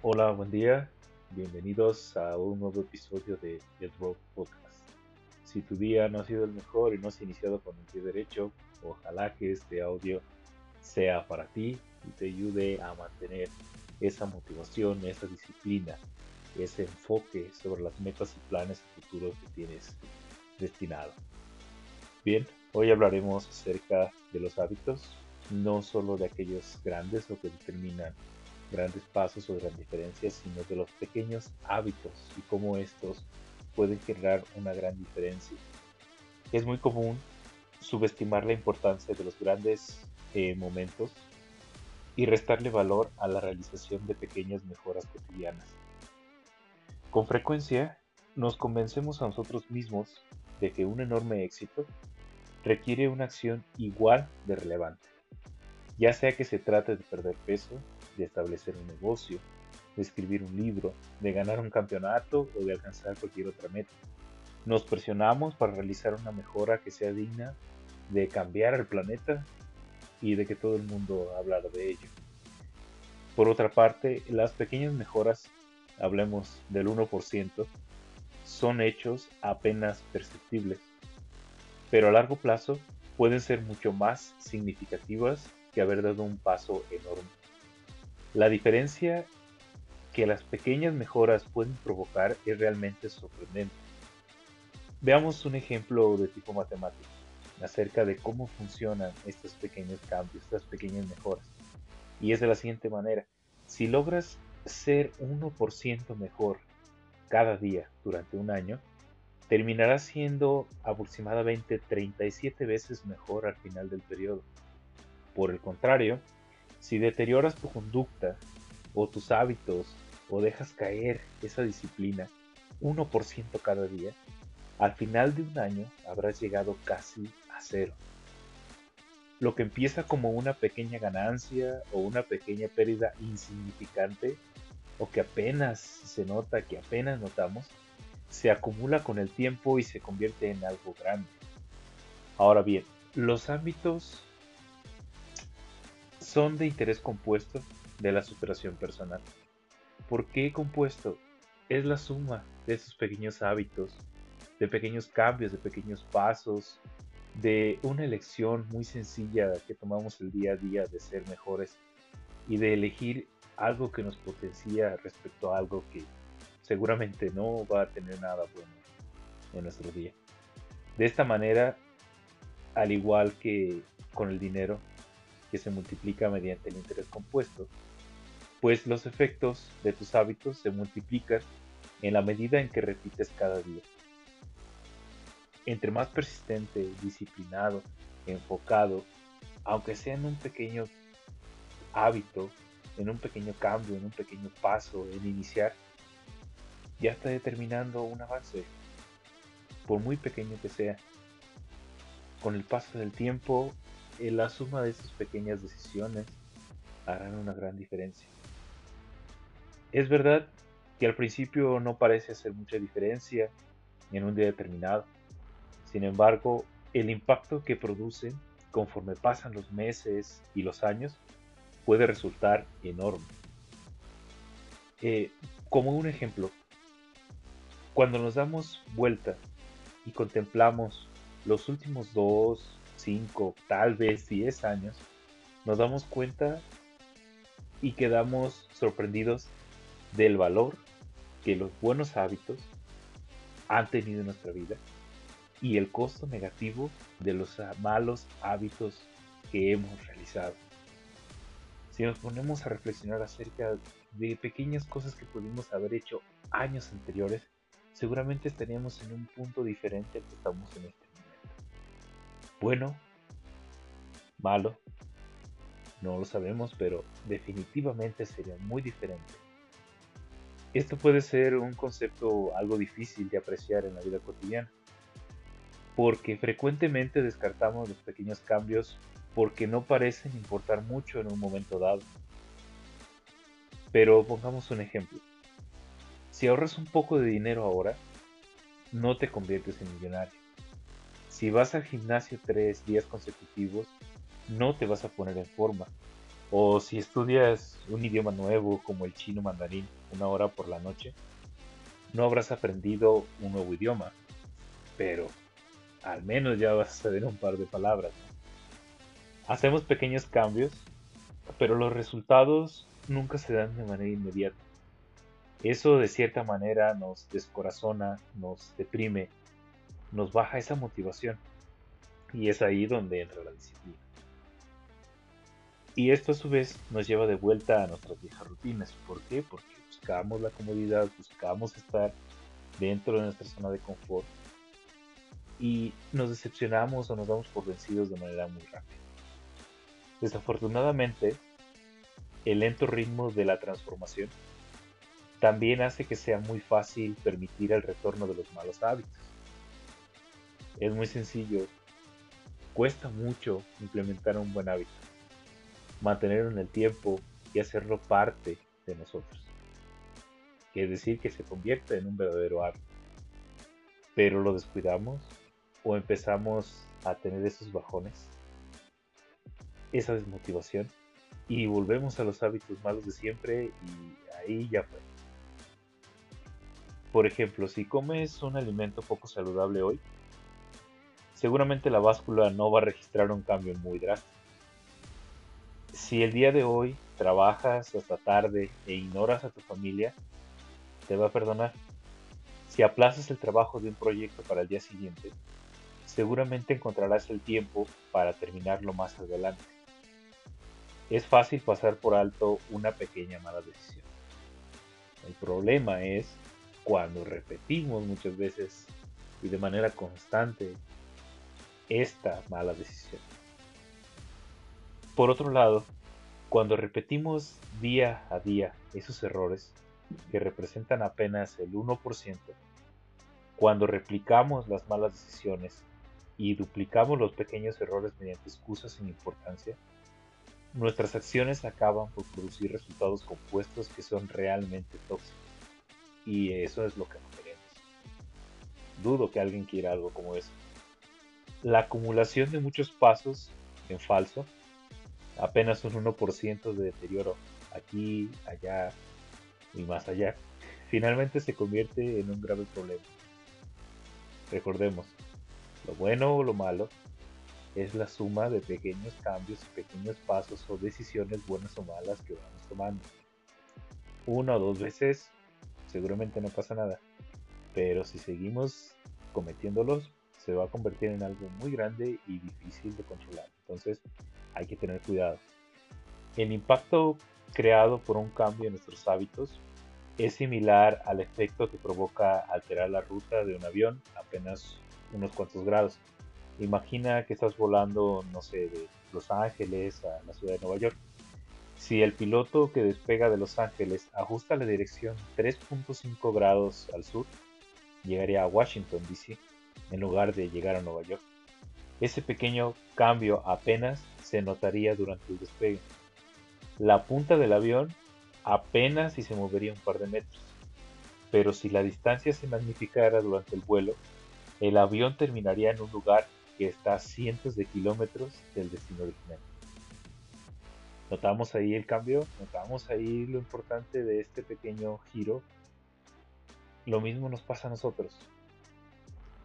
Hola, buen día. Bienvenidos a un nuevo episodio de The Rock Podcast. Si tu día no ha sido el mejor y no has iniciado con el pie derecho, ojalá que este audio sea para ti y te ayude a mantener esa motivación, esa disciplina, ese enfoque sobre las metas y planes futuros que tienes destinado. Bien, hoy hablaremos acerca de los hábitos, no solo de aquellos grandes o que determinan grandes pasos o grandes diferencias, sino de los pequeños hábitos y cómo estos pueden generar una gran diferencia. Es muy común subestimar la importancia de los grandes eh, momentos y restarle valor a la realización de pequeñas mejoras cotidianas. Con frecuencia nos convencemos a nosotros mismos de que un enorme éxito requiere una acción igual de relevante, ya sea que se trate de perder peso, de establecer un negocio, de escribir un libro, de ganar un campeonato o de alcanzar cualquier otra meta. Nos presionamos para realizar una mejora que sea digna de cambiar el planeta y de que todo el mundo hablara de ello. Por otra parte, las pequeñas mejoras, hablemos del 1%, son hechos apenas perceptibles, pero a largo plazo pueden ser mucho más significativas que haber dado un paso enorme. La diferencia que las pequeñas mejoras pueden provocar es realmente sorprendente. Veamos un ejemplo de tipo matemático acerca de cómo funcionan estos pequeños cambios, estas pequeñas mejoras. Y es de la siguiente manera. Si logras ser 1% mejor cada día durante un año, terminarás siendo aproximadamente 37 veces mejor al final del periodo. Por el contrario, si deterioras tu conducta o tus hábitos o dejas caer esa disciplina 1% cada día, al final de un año habrás llegado casi a cero. Lo que empieza como una pequeña ganancia o una pequeña pérdida insignificante o que apenas se nota, que apenas notamos, se acumula con el tiempo y se convierte en algo grande. Ahora bien, los ámbitos son de interés compuesto de la superación personal. ¿Por qué compuesto? Es la suma de esos pequeños hábitos, de pequeños cambios, de pequeños pasos, de una elección muy sencilla que tomamos el día a día de ser mejores y de elegir algo que nos potencia respecto a algo que seguramente no va a tener nada bueno en nuestro día. De esta manera, al igual que con el dinero, que se multiplica mediante el interés compuesto, pues los efectos de tus hábitos se multiplican en la medida en que repites cada día. Entre más persistente, disciplinado, enfocado, aunque sea en un pequeño hábito, en un pequeño cambio, en un pequeño paso, en iniciar, ya está determinando un avance, por muy pequeño que sea. Con el paso del tiempo, la suma de estas pequeñas decisiones harán una gran diferencia. Es verdad que al principio no parece hacer mucha diferencia en un día determinado. Sin embargo, el impacto que producen conforme pasan los meses y los años puede resultar enorme. Eh, como un ejemplo, cuando nos damos vuelta y contemplamos los últimos dos, 5, tal vez 10 años, nos damos cuenta y quedamos sorprendidos del valor que los buenos hábitos han tenido en nuestra vida y el costo negativo de los malos hábitos que hemos realizado. Si nos ponemos a reflexionar acerca de pequeñas cosas que pudimos haber hecho años anteriores, seguramente estaríamos en un punto diferente al que estamos en este bueno, malo, no lo sabemos, pero definitivamente sería muy diferente. Esto puede ser un concepto algo difícil de apreciar en la vida cotidiana, porque frecuentemente descartamos los pequeños cambios porque no parecen importar mucho en un momento dado. Pero pongamos un ejemplo. Si ahorras un poco de dinero ahora, no te conviertes en millonario. Si vas al gimnasio tres días consecutivos, no te vas a poner en forma. O si estudias un idioma nuevo como el chino mandarín una hora por la noche, no habrás aprendido un nuevo idioma, pero al menos ya vas a saber un par de palabras. Hacemos pequeños cambios, pero los resultados nunca se dan de manera inmediata. Eso de cierta manera nos descorazona, nos deprime, nos baja esa motivación. Y es ahí donde entra la disciplina. Y esto a su vez nos lleva de vuelta a nuestras viejas rutinas. ¿Por qué? Porque buscamos la comodidad, buscamos estar dentro de nuestra zona de confort y nos decepcionamos o nos damos por vencidos de manera muy rápida. Desafortunadamente, el lento ritmo de la transformación también hace que sea muy fácil permitir el retorno de los malos hábitos. Es muy sencillo, cuesta mucho implementar un buen hábito, mantenerlo en el tiempo y hacerlo parte de nosotros. Es decir, que se convierta en un verdadero hábito. Pero lo descuidamos o empezamos a tener esos bajones, esa desmotivación y volvemos a los hábitos malos de siempre y ahí ya fue. Por ejemplo, si comes un alimento poco saludable hoy, seguramente la báscula no va a registrar un cambio muy drástico. Si el día de hoy trabajas hasta tarde e ignoras a tu familia, te va a perdonar. Si aplazas el trabajo de un proyecto para el día siguiente, seguramente encontrarás el tiempo para terminarlo más adelante. Es fácil pasar por alto una pequeña mala decisión. El problema es cuando repetimos muchas veces y de manera constante esta mala decisión. Por otro lado, cuando repetimos día a día esos errores que representan apenas el 1%, cuando replicamos las malas decisiones y duplicamos los pequeños errores mediante excusas sin importancia, nuestras acciones acaban por producir resultados compuestos que son realmente tóxicos. Y eso es lo que no queremos. Dudo que alguien quiera algo como eso. La acumulación de muchos pasos en falso, apenas un 1% de deterioro aquí, allá y más allá, finalmente se convierte en un grave problema. Recordemos, lo bueno o lo malo es la suma de pequeños cambios y pequeños pasos o decisiones buenas o malas que vamos tomando. Una o dos veces seguramente no pasa nada, pero si seguimos cometiéndolos se va a convertir en algo muy grande y difícil de controlar. Entonces hay que tener cuidado. El impacto creado por un cambio en nuestros hábitos es similar al efecto que provoca alterar la ruta de un avión apenas unos cuantos grados. Imagina que estás volando, no sé, de Los Ángeles a la ciudad de Nueva York. Si el piloto que despega de Los Ángeles ajusta la dirección 3.5 grados al sur, llegaría a Washington, D.C., en lugar de llegar a Nueva York. Ese pequeño cambio apenas se notaría durante el despegue. La punta del avión apenas si se movería un par de metros, pero si la distancia se magnificara durante el vuelo, el avión terminaría en un lugar que está a cientos de kilómetros del destino original. ¿Notamos ahí el cambio? ¿Notamos ahí lo importante de este pequeño giro? Lo mismo nos pasa a nosotros.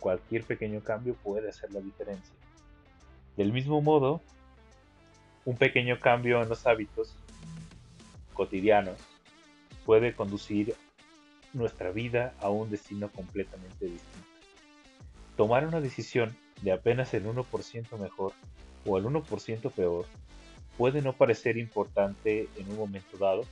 Cualquier pequeño cambio puede hacer la diferencia. Del mismo modo, un pequeño cambio en los hábitos cotidianos puede conducir nuestra vida a un destino completamente distinto. Tomar una decisión de apenas el 1% mejor o el 1% peor puede no parecer importante en un momento dado,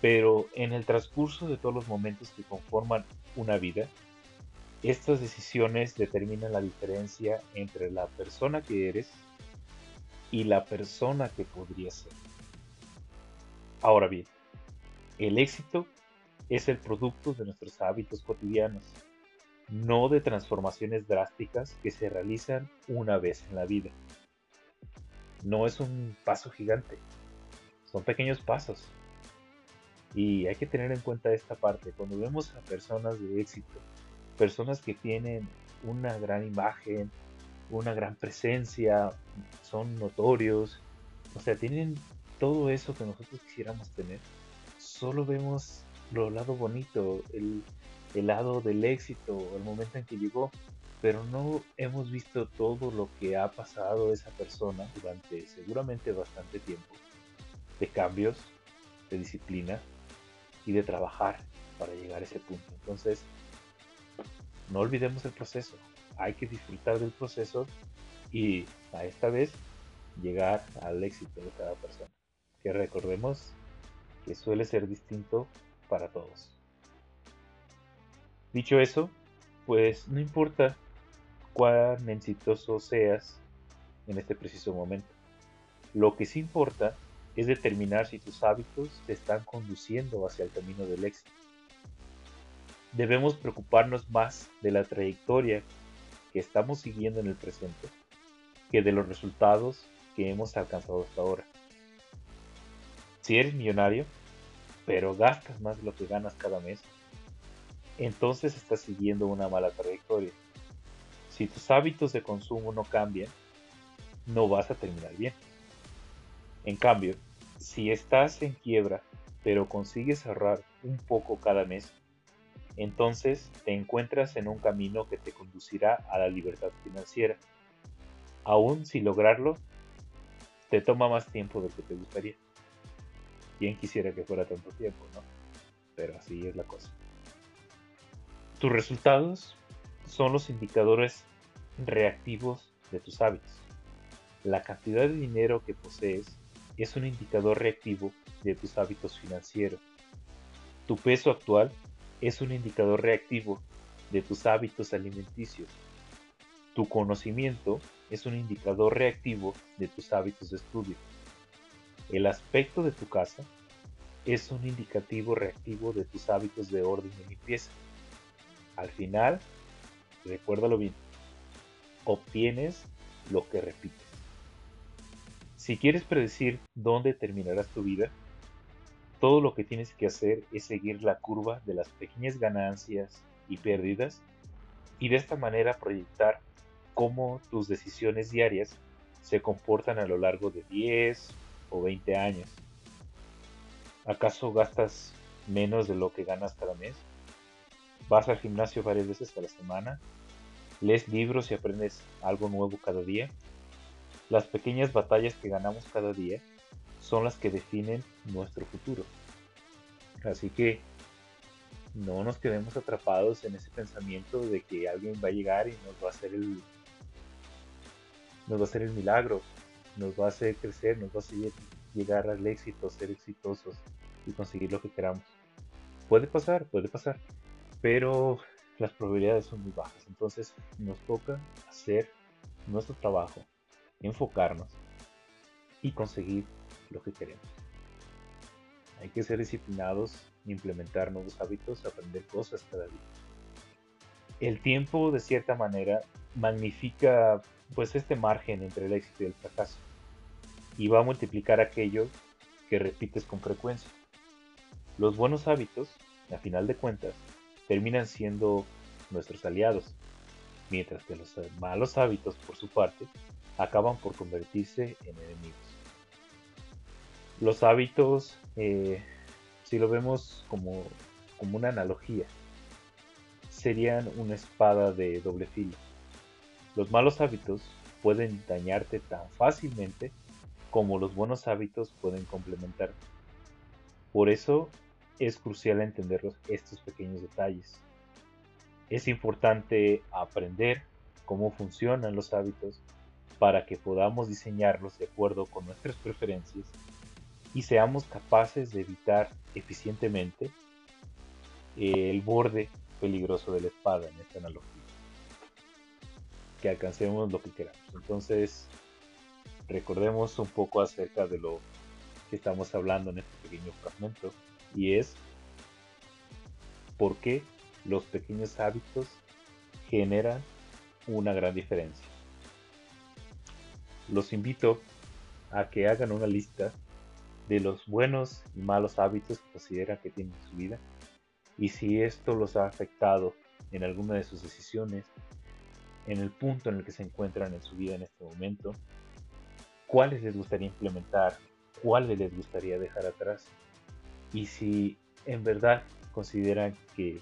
pero en el transcurso de todos los momentos que conforman una vida, estas decisiones determinan la diferencia entre la persona que eres y la persona que podría ser. Ahora bien, el éxito es el producto de nuestros hábitos cotidianos no de transformaciones drásticas que se realizan una vez en la vida. No es un paso gigante, son pequeños pasos. Y hay que tener en cuenta esta parte. Cuando vemos a personas de éxito, personas que tienen una gran imagen, una gran presencia, son notorios, o sea, tienen todo eso que nosotros quisiéramos tener, solo vemos lo lado bonito, el, el lado del éxito, el momento en que llegó, pero no hemos visto todo lo que ha pasado esa persona durante seguramente bastante tiempo, de cambios, de disciplina y de trabajar para llegar a ese punto. Entonces, no olvidemos el proceso, hay que disfrutar del proceso y a esta vez llegar al éxito de cada persona. Que recordemos que suele ser distinto para todos. Dicho eso, pues no importa cuán exitoso seas en este preciso momento. Lo que sí importa es determinar si tus hábitos te están conduciendo hacia el camino del éxito. Debemos preocuparnos más de la trayectoria que estamos siguiendo en el presente que de los resultados que hemos alcanzado hasta ahora. Si eres millonario, pero gastas más de lo que ganas cada mes, entonces estás siguiendo una mala trayectoria. Si tus hábitos de consumo no cambian, no vas a terminar bien. En cambio, si estás en quiebra, pero consigues ahorrar un poco cada mes, entonces te encuentras en un camino que te conducirá a la libertad financiera. Aún si lograrlo, te toma más tiempo de lo que te gustaría. ¿Quién quisiera que fuera tanto tiempo, no? Pero así es la cosa. Tus resultados son los indicadores reactivos de tus hábitos. La cantidad de dinero que posees es un indicador reactivo de tus hábitos financieros. Tu peso actual es un indicador reactivo de tus hábitos alimenticios. Tu conocimiento es un indicador reactivo de tus hábitos de estudio. El aspecto de tu casa es un indicativo reactivo de tus hábitos de orden y limpieza. Al final, recuérdalo bien, obtienes lo que repites. Si quieres predecir dónde terminarás tu vida, todo lo que tienes que hacer es seguir la curva de las pequeñas ganancias y pérdidas y de esta manera proyectar cómo tus decisiones diarias se comportan a lo largo de 10 o 20 años. ¿Acaso gastas menos de lo que ganas cada mes? ¿Vas al gimnasio varias veces a la semana? ¿Lees libros y aprendes algo nuevo cada día? Las pequeñas batallas que ganamos cada día son las que definen nuestro futuro. Así que no nos quedemos atrapados en ese pensamiento de que alguien va a llegar y nos va a hacer el nos va a hacer el milagro, nos va a hacer crecer, nos va a hacer llegar al éxito, ser exitosos y conseguir lo que queramos. Puede pasar, puede pasar, pero las probabilidades son muy bajas. Entonces nos toca hacer nuestro trabajo, enfocarnos y conseguir lo que queremos. Hay que ser disciplinados, implementar nuevos hábitos, aprender cosas cada día. El tiempo, de cierta manera, magnifica pues este margen entre el éxito y el fracaso y va a multiplicar aquello que repites con frecuencia. Los buenos hábitos, a final de cuentas, terminan siendo nuestros aliados, mientras que los malos hábitos, por su parte, acaban por convertirse en enemigos. Los hábitos, eh, si lo vemos como, como una analogía, serían una espada de doble filo. Los malos hábitos pueden dañarte tan fácilmente como los buenos hábitos pueden complementarte. Por eso es crucial entender estos pequeños detalles. Es importante aprender cómo funcionan los hábitos para que podamos diseñarlos de acuerdo con nuestras preferencias y seamos capaces de evitar eficientemente el borde peligroso de la espada en esta analogía. Que alcancemos lo que queramos. Entonces, recordemos un poco acerca de lo que estamos hablando en este pequeño fragmento y es por qué los pequeños hábitos generan una gran diferencia. Los invito a que hagan una lista de los buenos y malos hábitos que consideran que tienen en su vida y si esto los ha afectado en alguna de sus decisiones, en el punto en el que se encuentran en su vida en este momento, cuáles les gustaría implementar cuáles les gustaría dejar atrás. Y si en verdad consideran que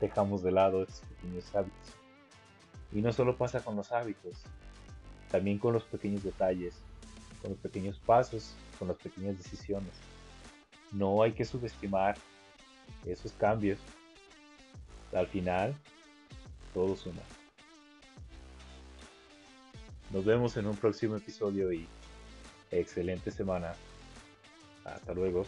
dejamos de lado estos pequeños hábitos. Y no solo pasa con los hábitos, también con los pequeños detalles, con los pequeños pasos, con las pequeñas decisiones. No hay que subestimar esos cambios. Al final, todo suma. Nos vemos en un próximo episodio y excelente semana. Hasta luego.